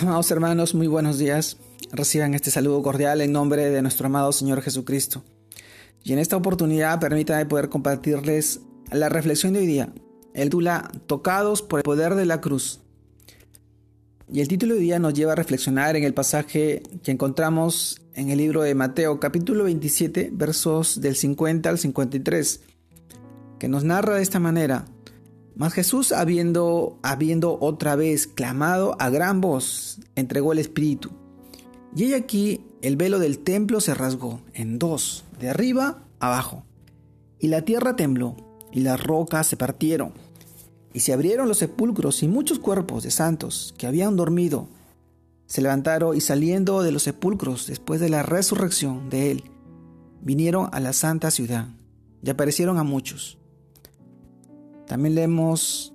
Amados hermanos, muy buenos días. Reciban este saludo cordial en nombre de nuestro amado Señor Jesucristo. Y en esta oportunidad permítanme poder compartirles la reflexión de hoy día. El tula Tocados por el poder de la cruz. Y el título de hoy día nos lleva a reflexionar en el pasaje que encontramos en el libro de Mateo, capítulo 27, versos del 50 al 53, que nos narra de esta manera. Mas Jesús, habiendo, habiendo otra vez clamado a gran voz, entregó el Espíritu. Y he aquí el velo del templo se rasgó en dos, de arriba abajo. Y la tierra tembló, y las rocas se partieron. Y se abrieron los sepulcros, y muchos cuerpos de santos que habían dormido se levantaron y saliendo de los sepulcros después de la resurrección de él, vinieron a la santa ciudad y aparecieron a muchos. También leemos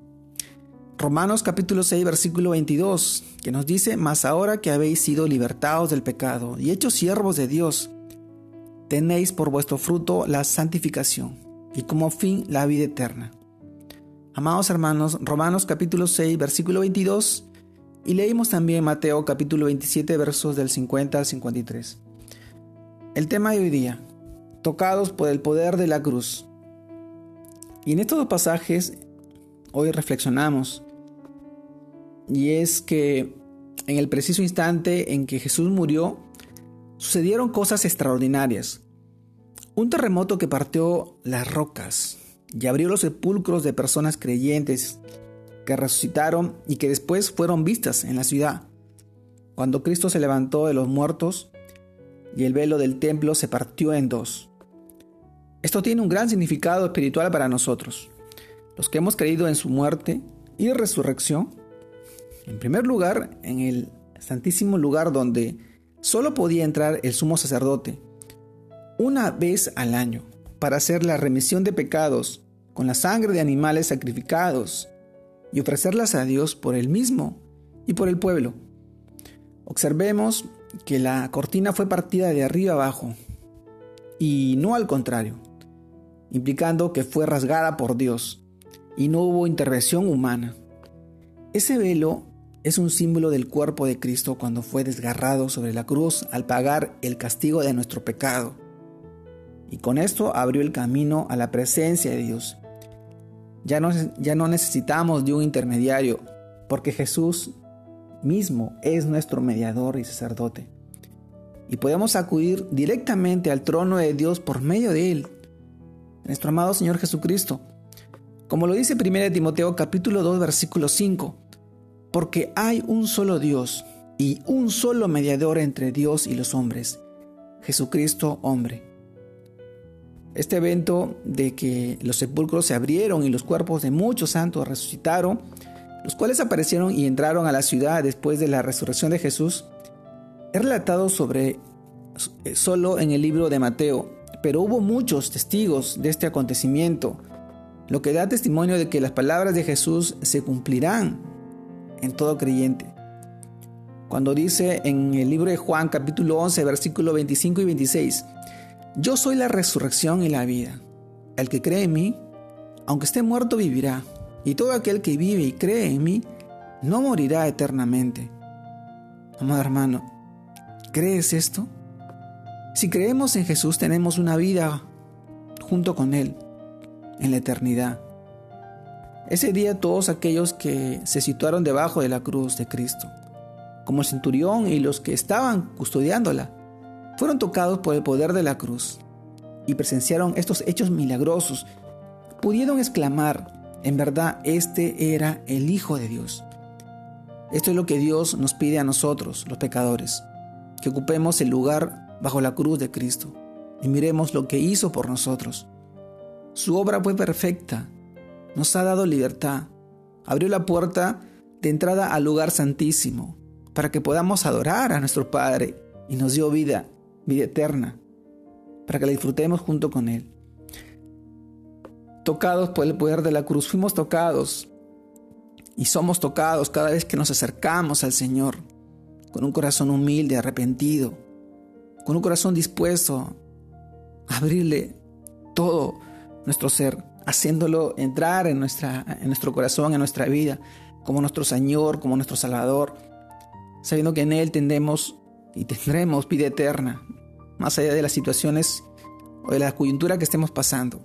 Romanos capítulo 6 versículo 22, que nos dice, Mas ahora que habéis sido libertados del pecado y hechos siervos de Dios, tenéis por vuestro fruto la santificación y como fin la vida eterna. Amados hermanos, Romanos capítulo 6 versículo 22 y leímos también Mateo capítulo 27 versos del 50 al 53. El tema de hoy día, tocados por el poder de la cruz. Y en estos dos pasajes hoy reflexionamos. Y es que en el preciso instante en que Jesús murió, sucedieron cosas extraordinarias. Un terremoto que partió las rocas y abrió los sepulcros de personas creyentes que resucitaron y que después fueron vistas en la ciudad. Cuando Cristo se levantó de los muertos y el velo del templo se partió en dos. Esto tiene un gran significado espiritual para nosotros, los que hemos creído en su muerte y resurrección. En primer lugar, en el santísimo lugar donde solo podía entrar el sumo sacerdote una vez al año para hacer la remisión de pecados con la sangre de animales sacrificados y ofrecerlas a Dios por él mismo y por el pueblo. Observemos que la cortina fue partida de arriba abajo y no al contrario implicando que fue rasgada por Dios y no hubo intervención humana. Ese velo es un símbolo del cuerpo de Cristo cuando fue desgarrado sobre la cruz al pagar el castigo de nuestro pecado. Y con esto abrió el camino a la presencia de Dios. Ya no, ya no necesitamos de un intermediario, porque Jesús mismo es nuestro mediador y sacerdote. Y podemos acudir directamente al trono de Dios por medio de Él nuestro amado Señor Jesucristo. Como lo dice 1 Timoteo capítulo 2 versículo 5, porque hay un solo Dios y un solo mediador entre Dios y los hombres, Jesucristo hombre. Este evento de que los sepulcros se abrieron y los cuerpos de muchos santos resucitaron, los cuales aparecieron y entraron a la ciudad después de la resurrección de Jesús, es relatado sobre eh, solo en el libro de Mateo, pero hubo muchos testigos de este acontecimiento, lo que da testimonio de que las palabras de Jesús se cumplirán en todo creyente. Cuando dice en el libro de Juan capítulo 11 versículo 25 y 26, Yo soy la resurrección y la vida. El que cree en mí, aunque esté muerto, vivirá. Y todo aquel que vive y cree en mí, no morirá eternamente. Amado hermano, ¿crees esto? Si creemos en Jesús tenemos una vida junto con Él en la eternidad. Ese día todos aquellos que se situaron debajo de la cruz de Cristo, como el centurión y los que estaban custodiándola, fueron tocados por el poder de la cruz y presenciaron estos hechos milagrosos. Pudieron exclamar, en verdad, este era el Hijo de Dios. Esto es lo que Dios nos pide a nosotros, los pecadores, que ocupemos el lugar bajo la cruz de Cristo y miremos lo que hizo por nosotros. Su obra fue perfecta, nos ha dado libertad, abrió la puerta de entrada al lugar santísimo para que podamos adorar a nuestro Padre y nos dio vida, vida eterna, para que la disfrutemos junto con Él. Tocados por el poder de la cruz, fuimos tocados y somos tocados cada vez que nos acercamos al Señor con un corazón humilde, arrepentido, con un corazón dispuesto a abrirle todo nuestro ser, haciéndolo entrar en, nuestra, en nuestro corazón, en nuestra vida, como nuestro Señor, como nuestro Salvador. sabiendo que en Él tendremos y tendremos vida eterna, más allá de las situaciones o de la coyuntura que estemos pasando.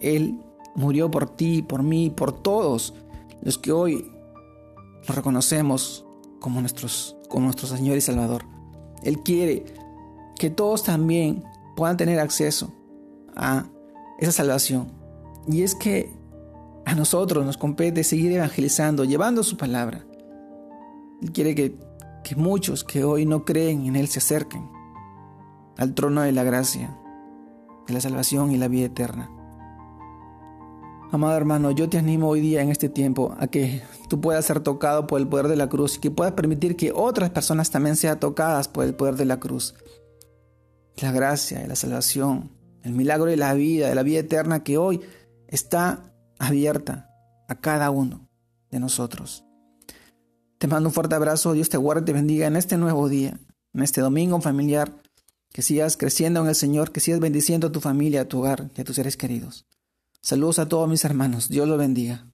Él murió por ti, por mí, por todos los que hoy reconocemos como, nuestros, como nuestro Señor y Salvador. Él quiere que todos también puedan tener acceso a esa salvación. Y es que a nosotros nos compete seguir evangelizando, llevando su palabra. Él quiere que, que muchos que hoy no creen en Él se acerquen al trono de la gracia, de la salvación y la vida eterna. Amado hermano, yo te animo hoy día en este tiempo a que tú puedas ser tocado por el poder de la cruz y que puedas permitir que otras personas también sean tocadas por el poder de la cruz. La gracia, la salvación, el milagro de la vida, de la vida eterna que hoy está abierta a cada uno de nosotros. Te mando un fuerte abrazo, Dios te guarde y te bendiga en este nuevo día, en este domingo familiar, que sigas creciendo en el Señor, que sigas bendiciendo a tu familia, a tu hogar y a tus seres queridos. Saludos a todos mis hermanos. Dios los bendiga.